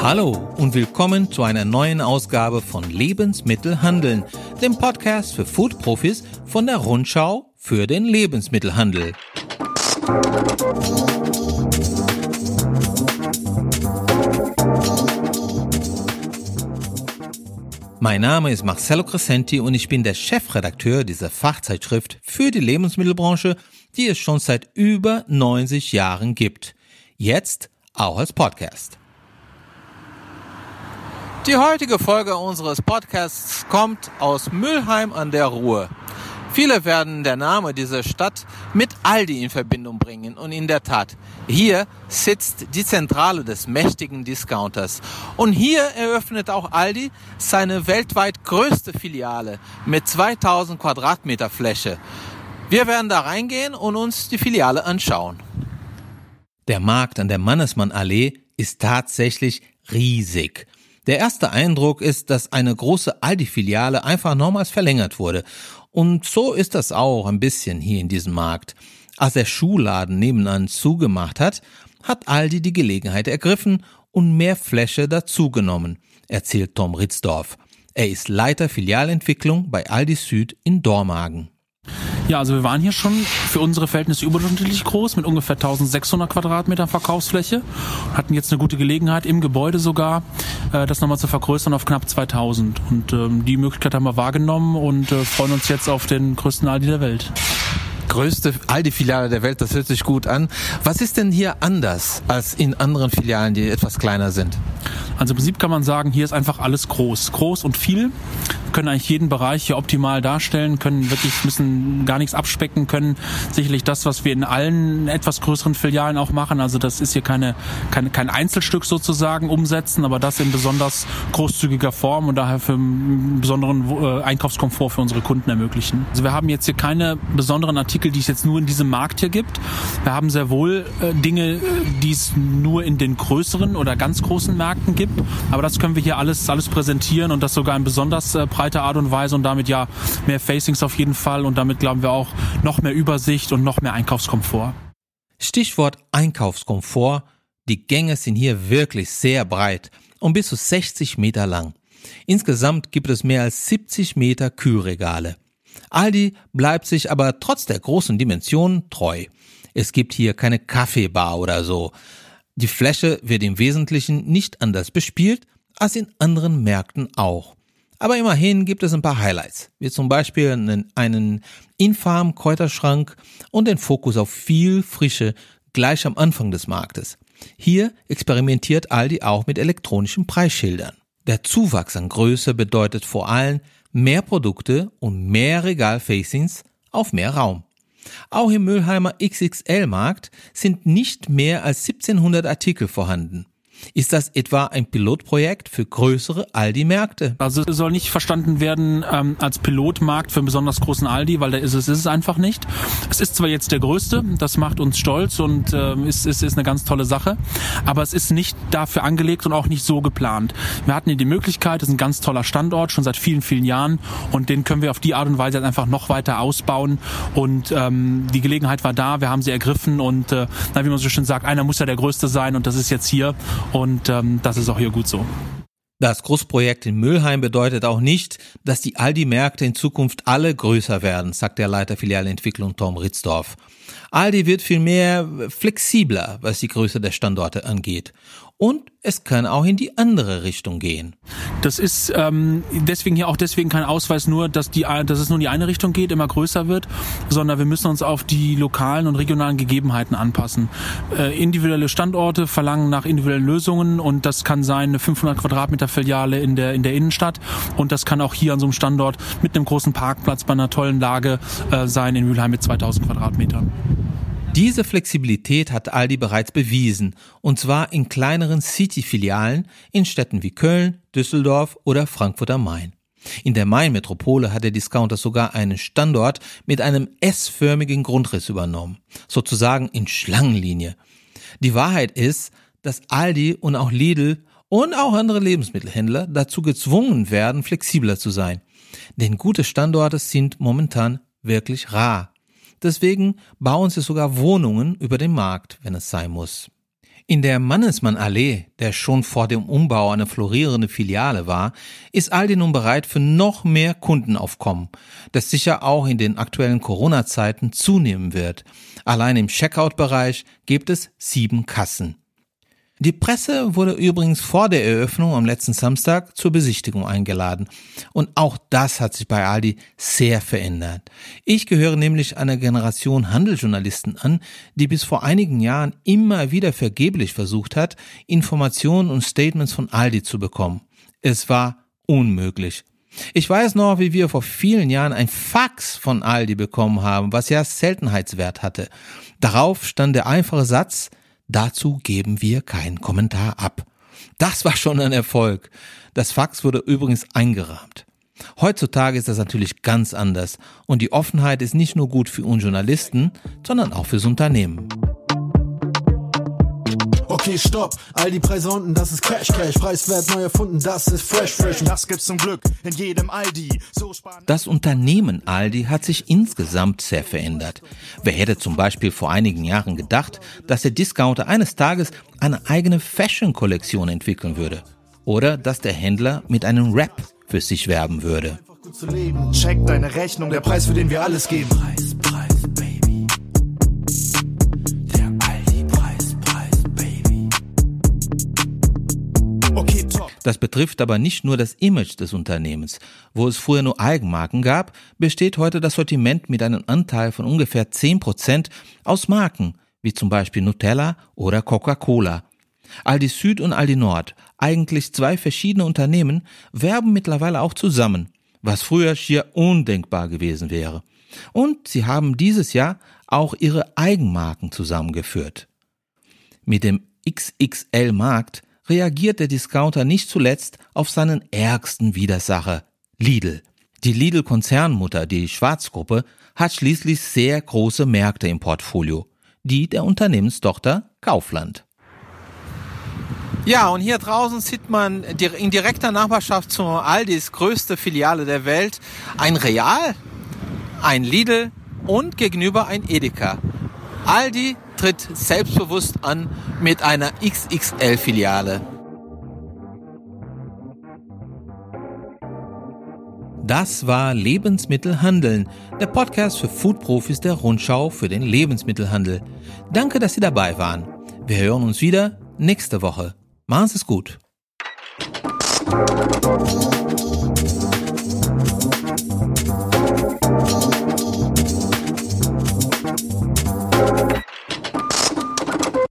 Hallo und willkommen zu einer neuen Ausgabe von Lebensmittelhandeln, dem Podcast für Food-Profis von der Rundschau für den Lebensmittelhandel. Mein Name ist Marcello Crescenti und ich bin der Chefredakteur dieser Fachzeitschrift für die Lebensmittelbranche, die es schon seit über 90 Jahren gibt. Jetzt auch als Podcast. Die heutige Folge unseres Podcasts kommt aus Mülheim an der Ruhr. Viele werden der Name dieser Stadt mit Aldi in Verbindung bringen und in der Tat, hier sitzt die Zentrale des mächtigen Discounters und hier eröffnet auch Aldi seine weltweit größte Filiale mit 2000 Quadratmeter Fläche. Wir werden da reingehen und uns die Filiale anschauen. Der Markt an der Mannesmann Allee ist tatsächlich riesig. Der erste Eindruck ist, dass eine große Aldi-Filiale einfach nochmals verlängert wurde. Und so ist das auch ein bisschen hier in diesem Markt. Als der Schuhladen nebenan zugemacht hat, hat Aldi die Gelegenheit ergriffen und mehr Fläche dazugenommen, erzählt Tom Ritzdorf. Er ist Leiter Filialentwicklung bei Aldi Süd in Dormagen. Ja, also wir waren hier schon für unsere Verhältnisse überdurchschnittlich groß mit ungefähr 1600 Quadratmeter Verkaufsfläche. Hatten jetzt eine gute Gelegenheit im Gebäude sogar, äh, das nochmal zu vergrößern auf knapp 2000. Und ähm, die Möglichkeit haben wir wahrgenommen und äh, freuen uns jetzt auf den größten Aldi der Welt größte Aldi-Filiale der Welt, das hört sich gut an. Was ist denn hier anders als in anderen Filialen, die etwas kleiner sind? Also im Prinzip kann man sagen, hier ist einfach alles groß. Groß und viel können eigentlich jeden Bereich hier optimal darstellen, können wirklich, müssen gar nichts abspecken, können sicherlich das, was wir in allen etwas größeren Filialen auch machen, also das ist hier keine, keine kein Einzelstück sozusagen umsetzen, aber das in besonders großzügiger Form und daher für einen besonderen äh, Einkaufskomfort für unsere Kunden ermöglichen. Also wir haben jetzt hier keine besonderen Artikel, die es jetzt nur in diesem Markt hier gibt. Wir haben sehr wohl äh, Dinge, die es nur in den größeren oder ganz großen Märkten gibt, aber das können wir hier alles, alles präsentieren und das sogar in besonders äh, breiter Art und Weise und damit ja mehr Facings auf jeden Fall und damit glauben wir auch noch mehr Übersicht und noch mehr Einkaufskomfort. Stichwort Einkaufskomfort. Die Gänge sind hier wirklich sehr breit und bis zu 60 Meter lang. Insgesamt gibt es mehr als 70 Meter Kühlregale. Aldi bleibt sich aber trotz der großen Dimensionen treu. Es gibt hier keine Kaffeebar oder so. Die Fläche wird im Wesentlichen nicht anders bespielt als in anderen Märkten auch. Aber immerhin gibt es ein paar Highlights, wie zum Beispiel einen, einen infamen Kräuterschrank und den Fokus auf viel Frische gleich am Anfang des Marktes. Hier experimentiert Aldi auch mit elektronischen Preisschildern. Der Zuwachs an Größe bedeutet vor allem mehr Produkte und mehr Regalfacings auf mehr Raum. Auch im Müllheimer XXL-Markt sind nicht mehr als 1700 Artikel vorhanden. Ist das etwa ein Pilotprojekt für größere Aldi-Märkte? Also es soll nicht verstanden werden ähm, als Pilotmarkt für einen besonders großen Aldi, weil da ist es, ist es einfach nicht. Es ist zwar jetzt der größte, das macht uns stolz und äh, ist, ist, ist eine ganz tolle Sache, aber es ist nicht dafür angelegt und auch nicht so geplant. Wir hatten hier die Möglichkeit, es ist ein ganz toller Standort, schon seit vielen, vielen Jahren und den können wir auf die Art und Weise einfach noch weiter ausbauen und ähm, die Gelegenheit war da, wir haben sie ergriffen und äh, na, wie man so schön sagt, einer muss ja der Größte sein und das ist jetzt hier und ähm, das ist auch hier gut so. Das Großprojekt in Mülheim bedeutet auch nicht, dass die Aldi-Märkte in Zukunft alle größer werden, sagt der Leiter Filialentwicklung Tom Ritzdorf. Aldi wird vielmehr flexibler, was die Größe der Standorte angeht und es kann auch in die andere Richtung gehen. Das ist ähm, deswegen hier auch deswegen kein Ausweis nur, dass die, dass es nur in die eine Richtung geht, immer größer wird, sondern wir müssen uns auf die lokalen und regionalen Gegebenheiten anpassen. Äh, individuelle Standorte verlangen nach individuellen Lösungen und das kann sein eine 500 Quadratmeter Filiale in der in der Innenstadt und das kann auch hier an so einem Standort mit einem großen Parkplatz bei einer tollen Lage äh, sein in Mülheim mit 2000 Quadratmetern. Diese Flexibilität hat Aldi bereits bewiesen, und zwar in kleineren City-Filialen in Städten wie Köln, Düsseldorf oder Frankfurt am Main. In der Main-Metropole hat der Discounter sogar einen Standort mit einem S-förmigen Grundriss übernommen, sozusagen in Schlangenlinie. Die Wahrheit ist, dass Aldi und auch Lidl und auch andere Lebensmittelhändler dazu gezwungen werden, flexibler zu sein. Denn gute Standorte sind momentan wirklich rar. Deswegen bauen sie sogar Wohnungen über den Markt, wenn es sein muss. In der Mannesmann Allee, der schon vor dem Umbau eine florierende Filiale war, ist Aldi nun bereit für noch mehr Kundenaufkommen, das sicher auch in den aktuellen Corona-Zeiten zunehmen wird. Allein im Checkout-Bereich gibt es sieben Kassen. Die Presse wurde übrigens vor der Eröffnung am letzten Samstag zur Besichtigung eingeladen. Und auch das hat sich bei Aldi sehr verändert. Ich gehöre nämlich einer Generation Handelsjournalisten an, die bis vor einigen Jahren immer wieder vergeblich versucht hat, Informationen und Statements von Aldi zu bekommen. Es war unmöglich. Ich weiß noch, wie wir vor vielen Jahren ein Fax von Aldi bekommen haben, was ja Seltenheitswert hatte. Darauf stand der einfache Satz, Dazu geben wir keinen Kommentar ab. Das war schon ein Erfolg. Das Fax wurde übrigens eingerahmt. Heutzutage ist das natürlich ganz anders und die Offenheit ist nicht nur gut für uns Journalisten, sondern auch fürs Unternehmen. Okay, stopp, all die Preise unten, das ist Cash Cash, preiswert neu erfunden, das ist Fresh Fresh. Das gibt's zum Glück in jedem Aldi. So das Unternehmen Aldi hat sich insgesamt sehr verändert. Wer hätte zum Beispiel vor einigen Jahren gedacht, dass der Discounter eines Tages eine eigene Fashion-Kollektion entwickeln würde? Oder dass der Händler mit einem Rap für sich werben würde? Check deine Rechnung, der Preis, für den wir alles geben. Preis, Das betrifft aber nicht nur das Image des Unternehmens. Wo es früher nur Eigenmarken gab, besteht heute das Sortiment mit einem Anteil von ungefähr 10 Prozent aus Marken, wie zum Beispiel Nutella oder Coca-Cola. Aldi Süd und Aldi Nord, eigentlich zwei verschiedene Unternehmen, werben mittlerweile auch zusammen, was früher schier undenkbar gewesen wäre. Und sie haben dieses Jahr auch ihre Eigenmarken zusammengeführt. Mit dem XXL-Markt reagiert der Discounter nicht zuletzt auf seinen ärgsten Widersacher, Lidl. Die Lidl-Konzernmutter, die Schwarzgruppe, hat schließlich sehr große Märkte im Portfolio, die der Unternehmenstochter Kaufland. Ja, und hier draußen sieht man in direkter Nachbarschaft zur Aldis größte Filiale der Welt ein Real, ein Lidl und gegenüber ein Edeka. Aldi tritt selbstbewusst an mit einer XXL-Filiale. Das war Lebensmittelhandeln, der Podcast für Foodprofis der Rundschau für den Lebensmittelhandel. Danke, dass Sie dabei waren. Wir hören uns wieder nächste Woche. Machen Sie es gut.